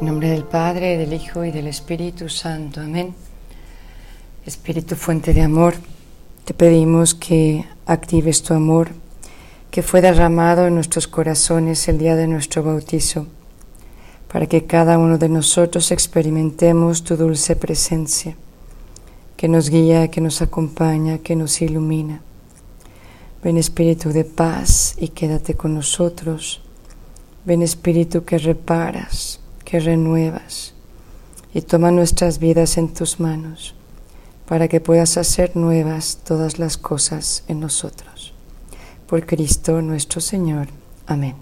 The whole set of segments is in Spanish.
En nombre del Padre, del Hijo y del Espíritu Santo. Amén. Espíritu fuente de amor, te pedimos que actives tu amor que fue derramado en nuestros corazones el día de nuestro bautizo, para que cada uno de nosotros experimentemos tu dulce presencia, que nos guía, que nos acompaña, que nos ilumina. Ven Espíritu de paz y quédate con nosotros. Ven Espíritu que reparas, que renuevas y toma nuestras vidas en tus manos para que puedas hacer nuevas todas las cosas en nosotros. Por Cristo nuestro Señor. Amén.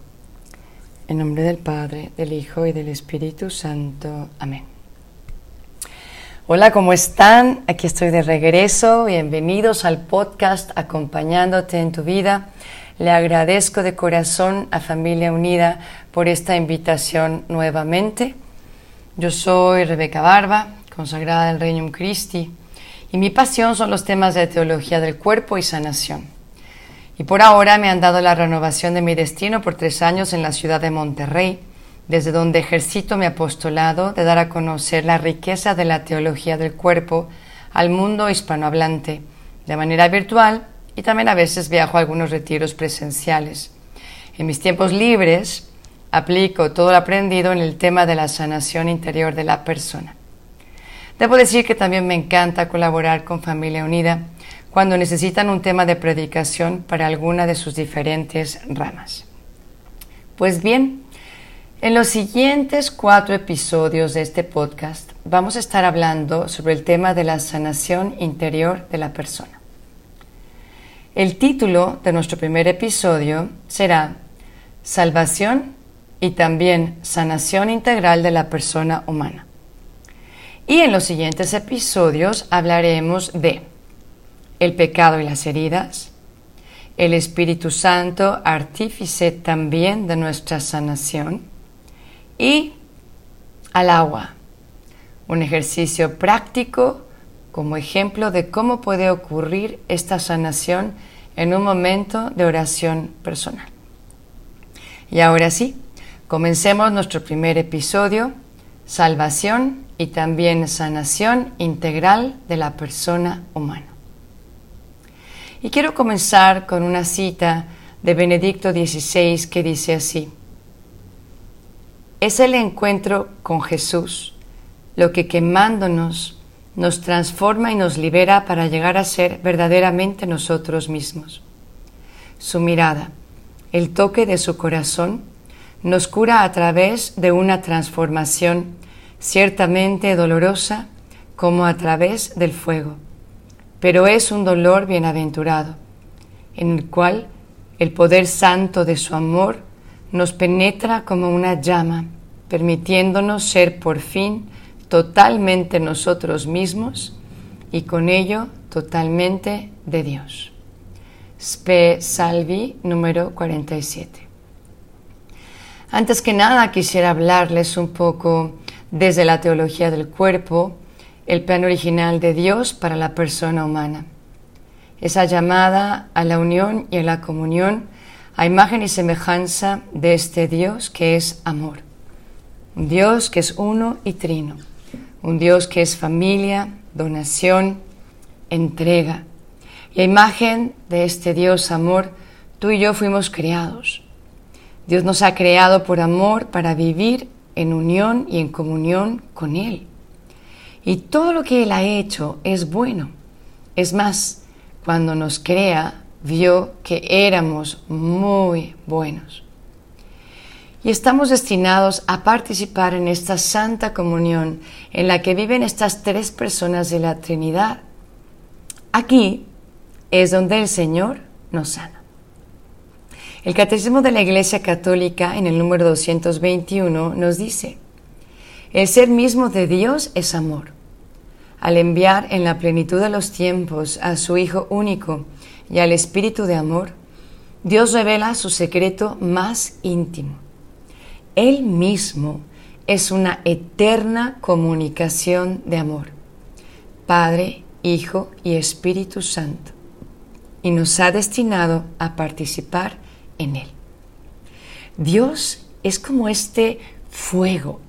En nombre del Padre, del Hijo y del Espíritu Santo. Amén. Hola, ¿cómo están? Aquí estoy de regreso. Bienvenidos al podcast Acompañándote en tu vida. Le agradezco de corazón a Familia Unida por esta invitación nuevamente. Yo soy Rebeca Barba, consagrada del Reino Christi y mi pasión son los temas de teología del cuerpo y sanación. Y por ahora me han dado la renovación de mi destino por tres años en la ciudad de Monterrey, desde donde ejercito mi apostolado de dar a conocer la riqueza de la teología del cuerpo al mundo hispanohablante, de manera virtual y también a veces viajo a algunos retiros presenciales. En mis tiempos libres aplico todo lo aprendido en el tema de la sanación interior de la persona. Debo decir que también me encanta colaborar con Familia Unida cuando necesitan un tema de predicación para alguna de sus diferentes ramas. Pues bien, en los siguientes cuatro episodios de este podcast vamos a estar hablando sobre el tema de la sanación interior de la persona. El título de nuestro primer episodio será Salvación y también sanación integral de la persona humana. Y en los siguientes episodios hablaremos de el pecado y las heridas, el Espíritu Santo, artífice también de nuestra sanación, y al agua, un ejercicio práctico como ejemplo de cómo puede ocurrir esta sanación en un momento de oración personal. Y ahora sí, comencemos nuestro primer episodio, Salvación y también sanación integral de la persona humana. Y quiero comenzar con una cita de Benedicto XVI que dice así, es el encuentro con Jesús lo que quemándonos nos transforma y nos libera para llegar a ser verdaderamente nosotros mismos. Su mirada, el toque de su corazón, nos cura a través de una transformación ciertamente dolorosa como a través del fuego, pero es un dolor bienaventurado, en el cual el poder santo de su amor nos penetra como una llama, permitiéndonos ser por fin totalmente nosotros mismos y con ello totalmente de Dios. Spe Salvi número 47. Antes que nada quisiera hablarles un poco desde la teología del cuerpo, el plan original de Dios para la persona humana. Esa llamada a la unión y a la comunión a imagen y semejanza de este Dios que es amor. Un Dios que es uno y trino. Un Dios que es familia, donación, entrega. Y a imagen de este Dios amor, tú y yo fuimos creados. Dios nos ha creado por amor para vivir en unión y en comunión con Él. Y todo lo que Él ha hecho es bueno. Es más, cuando nos crea, vio que éramos muy buenos. Y estamos destinados a participar en esta santa comunión en la que viven estas tres personas de la Trinidad. Aquí es donde el Señor nos sana. El Catecismo de la Iglesia Católica en el número 221 nos dice, el ser mismo de Dios es amor. Al enviar en la plenitud de los tiempos a su Hijo único y al Espíritu de amor, Dios revela su secreto más íntimo. Él mismo es una eterna comunicación de amor. Padre, Hijo y Espíritu Santo, y nos ha destinado a participar en Él. Dios es como este fuego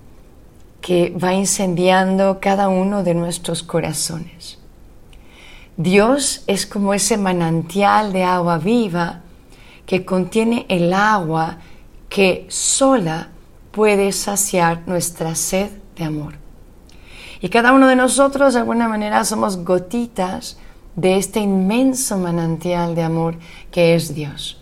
que va incendiando cada uno de nuestros corazones. Dios es como ese manantial de agua viva que contiene el agua que sola puede saciar nuestra sed de amor. Y cada uno de nosotros de alguna manera somos gotitas de este inmenso manantial de amor que es Dios.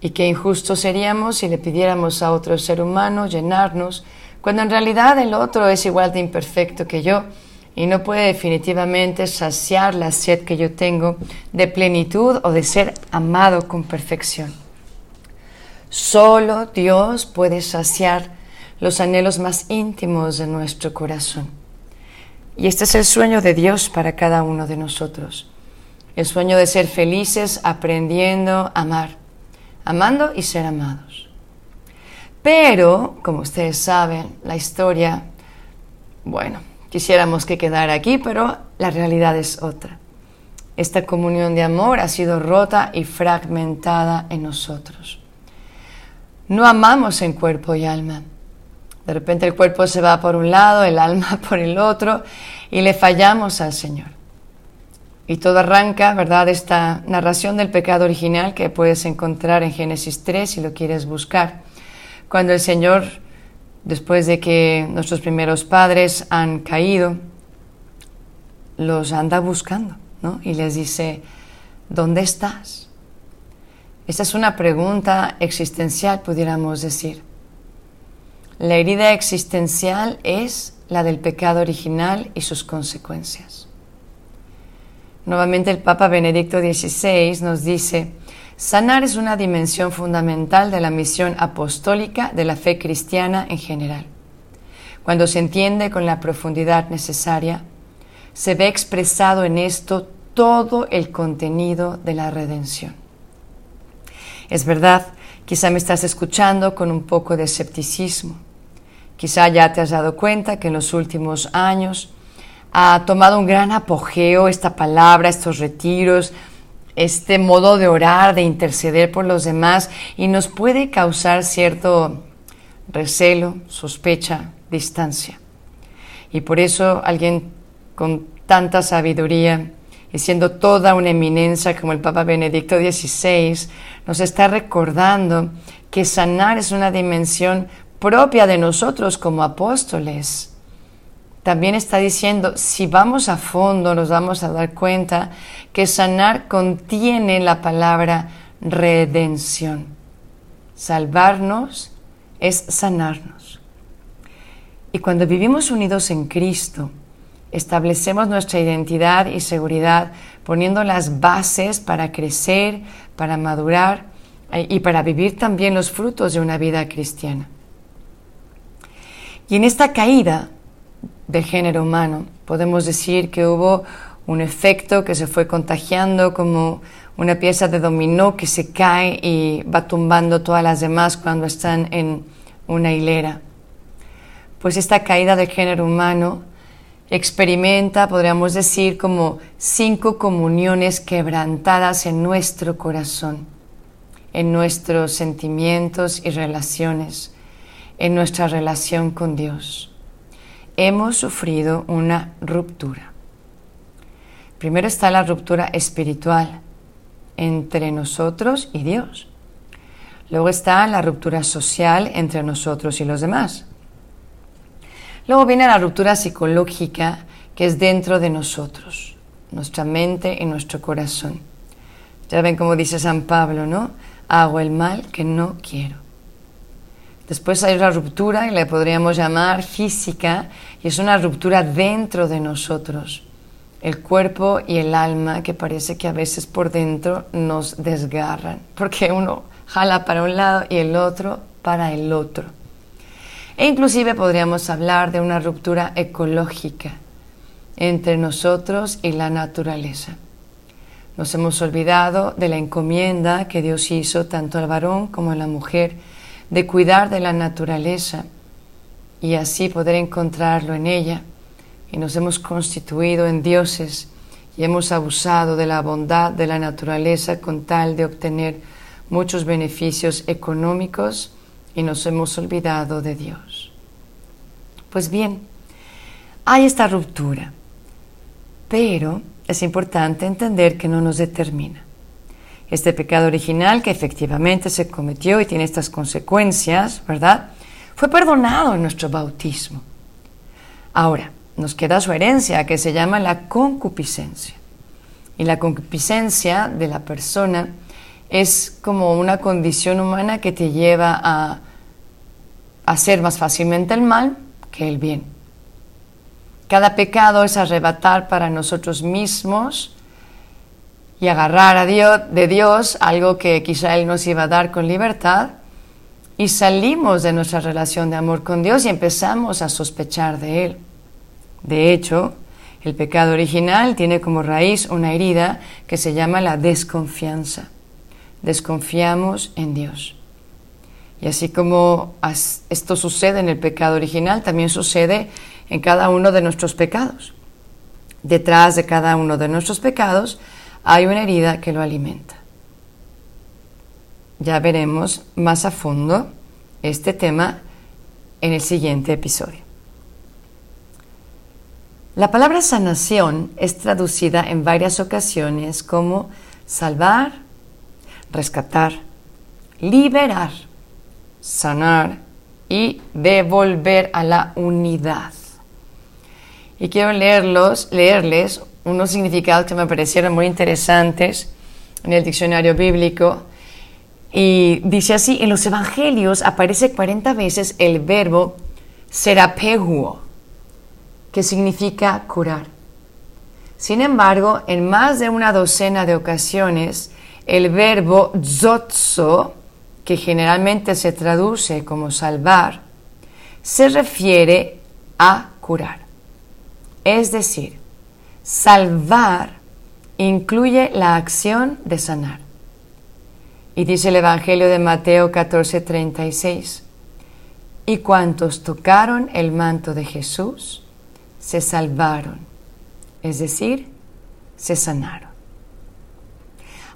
Y qué injusto seríamos si le pidiéramos a otro ser humano llenarnos, cuando en realidad el otro es igual de imperfecto que yo y no puede definitivamente saciar la sed que yo tengo de plenitud o de ser amado con perfección. Solo Dios puede saciar los anhelos más íntimos de nuestro corazón. Y este es el sueño de Dios para cada uno de nosotros. El sueño de ser felices aprendiendo a amar, amando y ser amados. Pero, como ustedes saben, la historia, bueno, quisiéramos que quedara aquí, pero la realidad es otra. Esta comunión de amor ha sido rota y fragmentada en nosotros. No amamos en cuerpo y alma de repente el cuerpo se va por un lado, el alma por el otro y le fallamos al Señor. Y todo arranca, ¿verdad?, esta narración del pecado original que puedes encontrar en Génesis 3 si lo quieres buscar. Cuando el Señor, después de que nuestros primeros padres han caído, los anda buscando, ¿no? Y les dice, ¿dónde estás? Esta es una pregunta existencial, pudiéramos decir. La herida existencial es la del pecado original y sus consecuencias. Nuevamente el Papa Benedicto XVI nos dice, sanar es una dimensión fundamental de la misión apostólica de la fe cristiana en general. Cuando se entiende con la profundidad necesaria, se ve expresado en esto todo el contenido de la redención. Es verdad, quizá me estás escuchando con un poco de escepticismo Quizá ya te has dado cuenta que en los últimos años ha tomado un gran apogeo esta palabra, estos retiros, este modo de orar, de interceder por los demás y nos puede causar cierto recelo, sospecha, distancia. Y por eso alguien con tanta sabiduría y siendo toda una eminencia como el Papa Benedicto XVI, nos está recordando que sanar es una dimensión propia de nosotros como apóstoles. También está diciendo, si vamos a fondo nos vamos a dar cuenta que sanar contiene la palabra redención. Salvarnos es sanarnos. Y cuando vivimos unidos en Cristo, establecemos nuestra identidad y seguridad poniendo las bases para crecer, para madurar eh, y para vivir también los frutos de una vida cristiana. Y en esta caída del género humano podemos decir que hubo un efecto que se fue contagiando como una pieza de dominó que se cae y va tumbando todas las demás cuando están en una hilera. Pues esta caída del género humano experimenta, podríamos decir, como cinco comuniones quebrantadas en nuestro corazón, en nuestros sentimientos y relaciones en nuestra relación con Dios. Hemos sufrido una ruptura. Primero está la ruptura espiritual entre nosotros y Dios. Luego está la ruptura social entre nosotros y los demás. Luego viene la ruptura psicológica que es dentro de nosotros, nuestra mente y nuestro corazón. Ya ven como dice San Pablo, ¿no? Hago el mal que no quiero. Después hay una ruptura, y la podríamos llamar física, y es una ruptura dentro de nosotros, el cuerpo y el alma, que parece que a veces por dentro nos desgarran, porque uno jala para un lado y el otro para el otro. E inclusive podríamos hablar de una ruptura ecológica entre nosotros y la naturaleza. Nos hemos olvidado de la encomienda que Dios hizo tanto al varón como a la mujer de cuidar de la naturaleza y así poder encontrarlo en ella. Y nos hemos constituido en dioses y hemos abusado de la bondad de la naturaleza con tal de obtener muchos beneficios económicos y nos hemos olvidado de Dios. Pues bien, hay esta ruptura, pero es importante entender que no nos determina. Este pecado original que efectivamente se cometió y tiene estas consecuencias, ¿verdad? Fue perdonado en nuestro bautismo. Ahora, nos queda su herencia que se llama la concupiscencia. Y la concupiscencia de la persona es como una condición humana que te lleva a hacer más fácilmente el mal que el bien. Cada pecado es arrebatar para nosotros mismos y agarrar a Dios, de Dios algo que quizá Él nos iba a dar con libertad y salimos de nuestra relación de amor con Dios y empezamos a sospechar de Él. De hecho, el pecado original tiene como raíz una herida que se llama la desconfianza. Desconfiamos en Dios. Y así como esto sucede en el pecado original, también sucede en cada uno de nuestros pecados. Detrás de cada uno de nuestros pecados hay una herida que lo alimenta. Ya veremos más a fondo este tema en el siguiente episodio. La palabra sanación es traducida en varias ocasiones como salvar, rescatar, liberar, sanar y devolver a la unidad. Y quiero leerlos, leerles unos significados que me parecieron muy interesantes en el diccionario bíblico. Y dice así, en los evangelios aparece 40 veces el verbo serapehuo, que significa curar. Sin embargo, en más de una docena de ocasiones, el verbo zotzo, que generalmente se traduce como salvar, se refiere a curar. Es decir, salvar incluye la acción de sanar. Y dice el Evangelio de Mateo 14:36, y cuantos tocaron el manto de Jesús, se salvaron, es decir, se sanaron.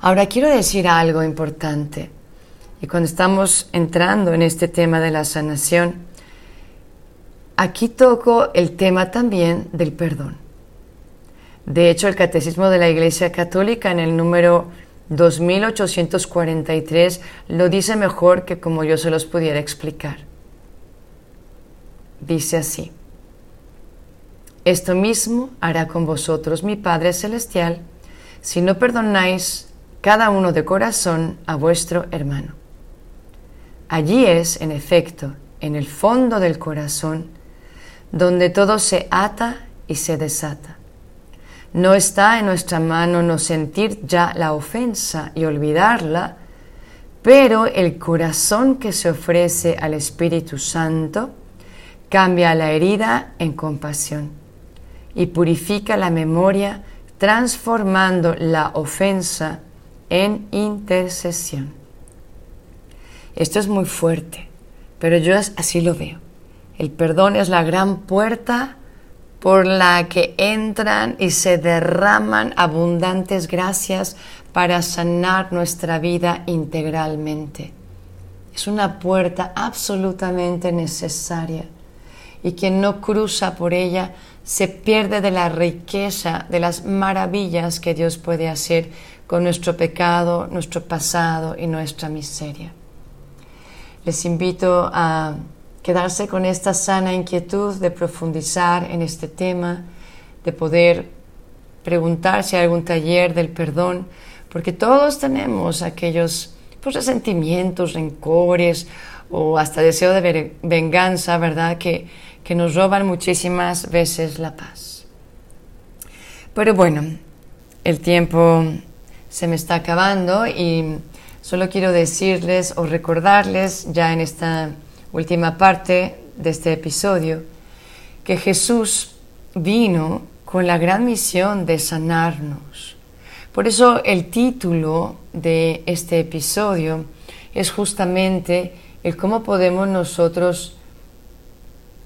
Ahora quiero decir algo importante. Y cuando estamos entrando en este tema de la sanación, aquí toco el tema también del perdón. De hecho, el Catecismo de la Iglesia Católica en el número 2843 lo dice mejor que como yo se los pudiera explicar. Dice así, esto mismo hará con vosotros mi Padre Celestial si no perdonáis cada uno de corazón a vuestro hermano. Allí es, en efecto, en el fondo del corazón, donde todo se ata y se desata. No está en nuestra mano no sentir ya la ofensa y olvidarla, pero el corazón que se ofrece al Espíritu Santo cambia la herida en compasión y purifica la memoria transformando la ofensa en intercesión. Esto es muy fuerte, pero yo así lo veo. El perdón es la gran puerta por la que entran y se derraman abundantes gracias para sanar nuestra vida integralmente. Es una puerta absolutamente necesaria y quien no cruza por ella se pierde de la riqueza, de las maravillas que Dios puede hacer con nuestro pecado, nuestro pasado y nuestra miseria. Les invito a quedarse con esta sana inquietud de profundizar en este tema, de poder preguntar si hay algún taller del perdón, porque todos tenemos aquellos pues, resentimientos, rencores o hasta deseo de venganza, ¿verdad? Que, que nos roban muchísimas veces la paz. Pero bueno, el tiempo se me está acabando y Solo quiero decirles o recordarles ya en esta última parte de este episodio que Jesús vino con la gran misión de sanarnos. Por eso el título de este episodio es justamente el cómo podemos nosotros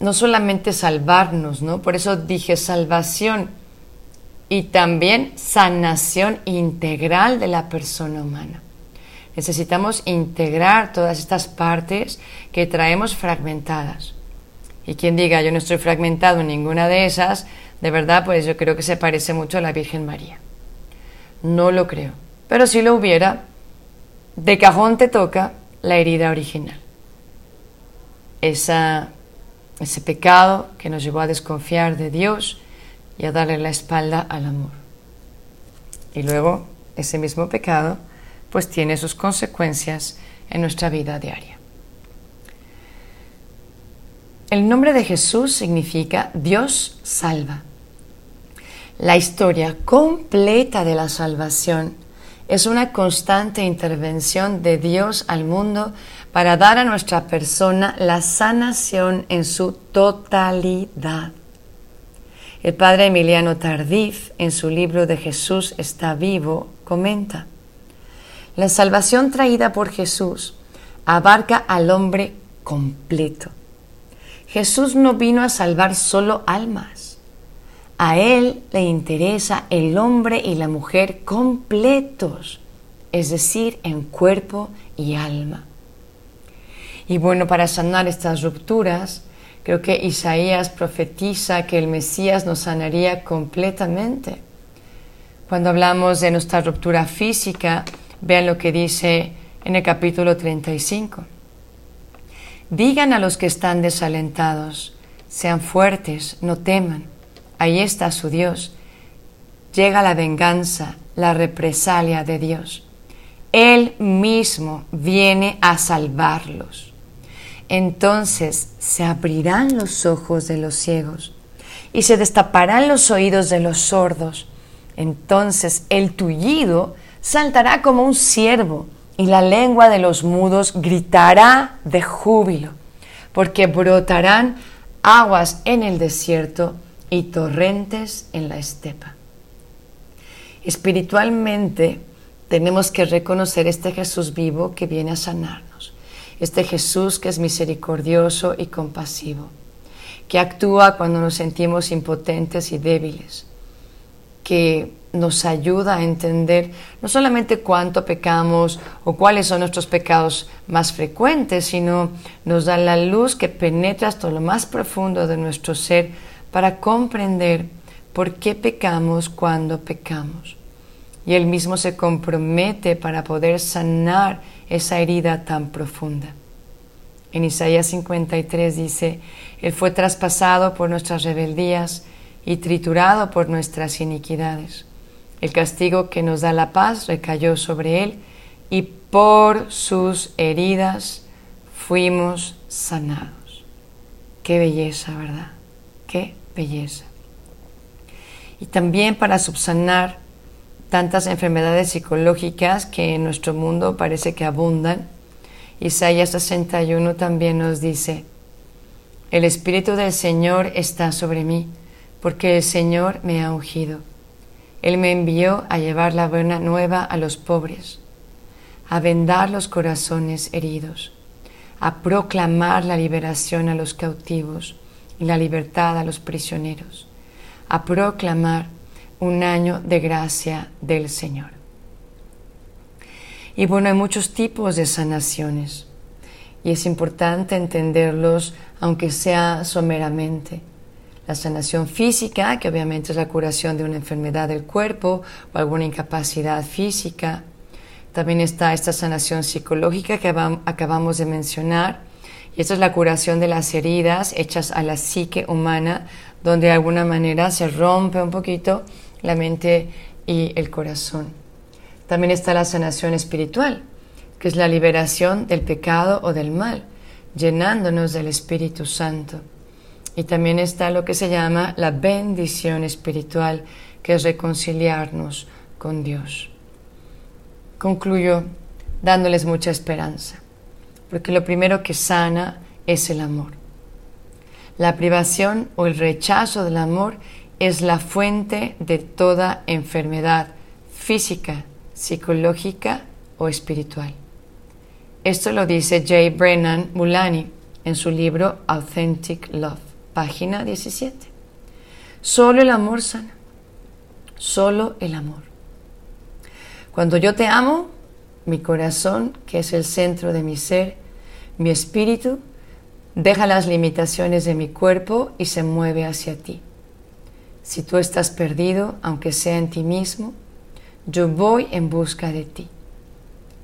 no solamente salvarnos, ¿no? Por eso dije salvación y también sanación integral de la persona humana. Necesitamos integrar todas estas partes que traemos fragmentadas. Y quien diga yo no estoy fragmentado en ninguna de esas, de verdad, pues yo creo que se parece mucho a la Virgen María. No lo creo. Pero si lo hubiera, de cajón te toca la herida original. Esa, ese pecado que nos llevó a desconfiar de Dios y a darle la espalda al amor. Y luego ese mismo pecado pues tiene sus consecuencias en nuestra vida diaria. El nombre de Jesús significa Dios salva. La historia completa de la salvación es una constante intervención de Dios al mundo para dar a nuestra persona la sanación en su totalidad. El padre Emiliano Tardif, en su libro de Jesús está vivo, comenta, la salvación traída por Jesús abarca al hombre completo. Jesús no vino a salvar solo almas. A Él le interesa el hombre y la mujer completos, es decir, en cuerpo y alma. Y bueno, para sanar estas rupturas, creo que Isaías profetiza que el Mesías nos sanaría completamente. Cuando hablamos de nuestra ruptura física, Vean lo que dice en el capítulo 35. Digan a los que están desalentados, sean fuertes, no teman. Ahí está su Dios. Llega la venganza, la represalia de Dios. Él mismo viene a salvarlos. Entonces se abrirán los ojos de los ciegos y se destaparán los oídos de los sordos. Entonces el tullido saltará como un ciervo y la lengua de los mudos gritará de júbilo, porque brotarán aguas en el desierto y torrentes en la estepa. Espiritualmente tenemos que reconocer este Jesús vivo que viene a sanarnos, este Jesús que es misericordioso y compasivo, que actúa cuando nos sentimos impotentes y débiles, que nos ayuda a entender no solamente cuánto pecamos o cuáles son nuestros pecados más frecuentes, sino nos da la luz que penetra hasta lo más profundo de nuestro ser para comprender por qué pecamos cuando pecamos. Y Él mismo se compromete para poder sanar esa herida tan profunda. En Isaías 53 dice, Él fue traspasado por nuestras rebeldías y triturado por nuestras iniquidades el castigo que nos da la paz recayó sobre él y por sus heridas fuimos sanados. Qué belleza, ¿verdad? Qué belleza. Y también para subsanar tantas enfermedades psicológicas que en nuestro mundo parece que abundan, Isaías 61 también nos dice, el Espíritu del Señor está sobre mí, porque el Señor me ha ungido él me envió a llevar la buena nueva a los pobres, a vendar los corazones heridos, a proclamar la liberación a los cautivos y la libertad a los prisioneros, a proclamar un año de gracia del Señor. Y bueno, hay muchos tipos de sanaciones y es importante entenderlos aunque sea someramente la sanación física, que obviamente es la curación de una enfermedad del cuerpo o alguna incapacidad física. También está esta sanación psicológica que acabamos de mencionar. Y esta es la curación de las heridas hechas a la psique humana, donde de alguna manera se rompe un poquito la mente y el corazón. También está la sanación espiritual, que es la liberación del pecado o del mal, llenándonos del Espíritu Santo. Y también está lo que se llama la bendición espiritual, que es reconciliarnos con Dios. Concluyo dándoles mucha esperanza, porque lo primero que sana es el amor. La privación o el rechazo del amor es la fuente de toda enfermedad física, psicológica o espiritual. Esto lo dice Jay Brennan Mulani en su libro Authentic Love, página 17. Solo el amor sana, solo el amor. Cuando yo te amo, mi corazón, que es el centro de mi ser, mi espíritu, deja las limitaciones de mi cuerpo y se mueve hacia ti. Si tú estás perdido, aunque sea en ti mismo, yo voy en busca de ti.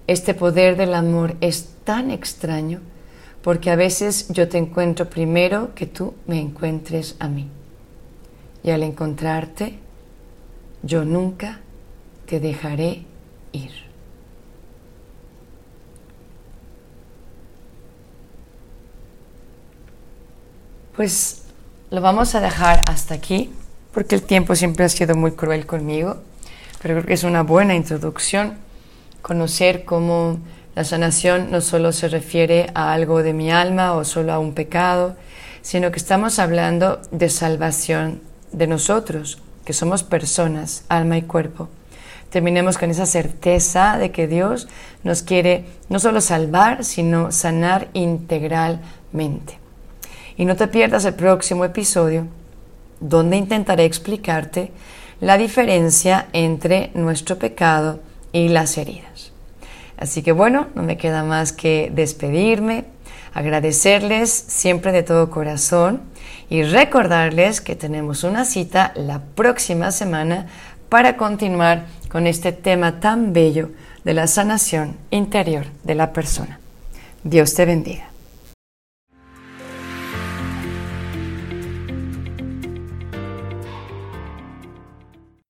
Este poder del amor es tan extraño porque a veces yo te encuentro primero que tú me encuentres a mí. Y al encontrarte, yo nunca te dejaré ir. Pues lo vamos a dejar hasta aquí, porque el tiempo siempre ha sido muy cruel conmigo, pero creo que es una buena introducción conocer cómo la sanación no solo se refiere a algo de mi alma o solo a un pecado, sino que estamos hablando de salvación de nosotros, que somos personas, alma y cuerpo. Terminemos con esa certeza de que Dios nos quiere no solo salvar, sino sanar integralmente. Y no te pierdas el próximo episodio, donde intentaré explicarte la diferencia entre nuestro pecado y las heridas. Así que bueno, no me queda más que despedirme, agradecerles siempre de todo corazón y recordarles que tenemos una cita la próxima semana para continuar con este tema tan bello de la sanación interior de la persona. Dios te bendiga.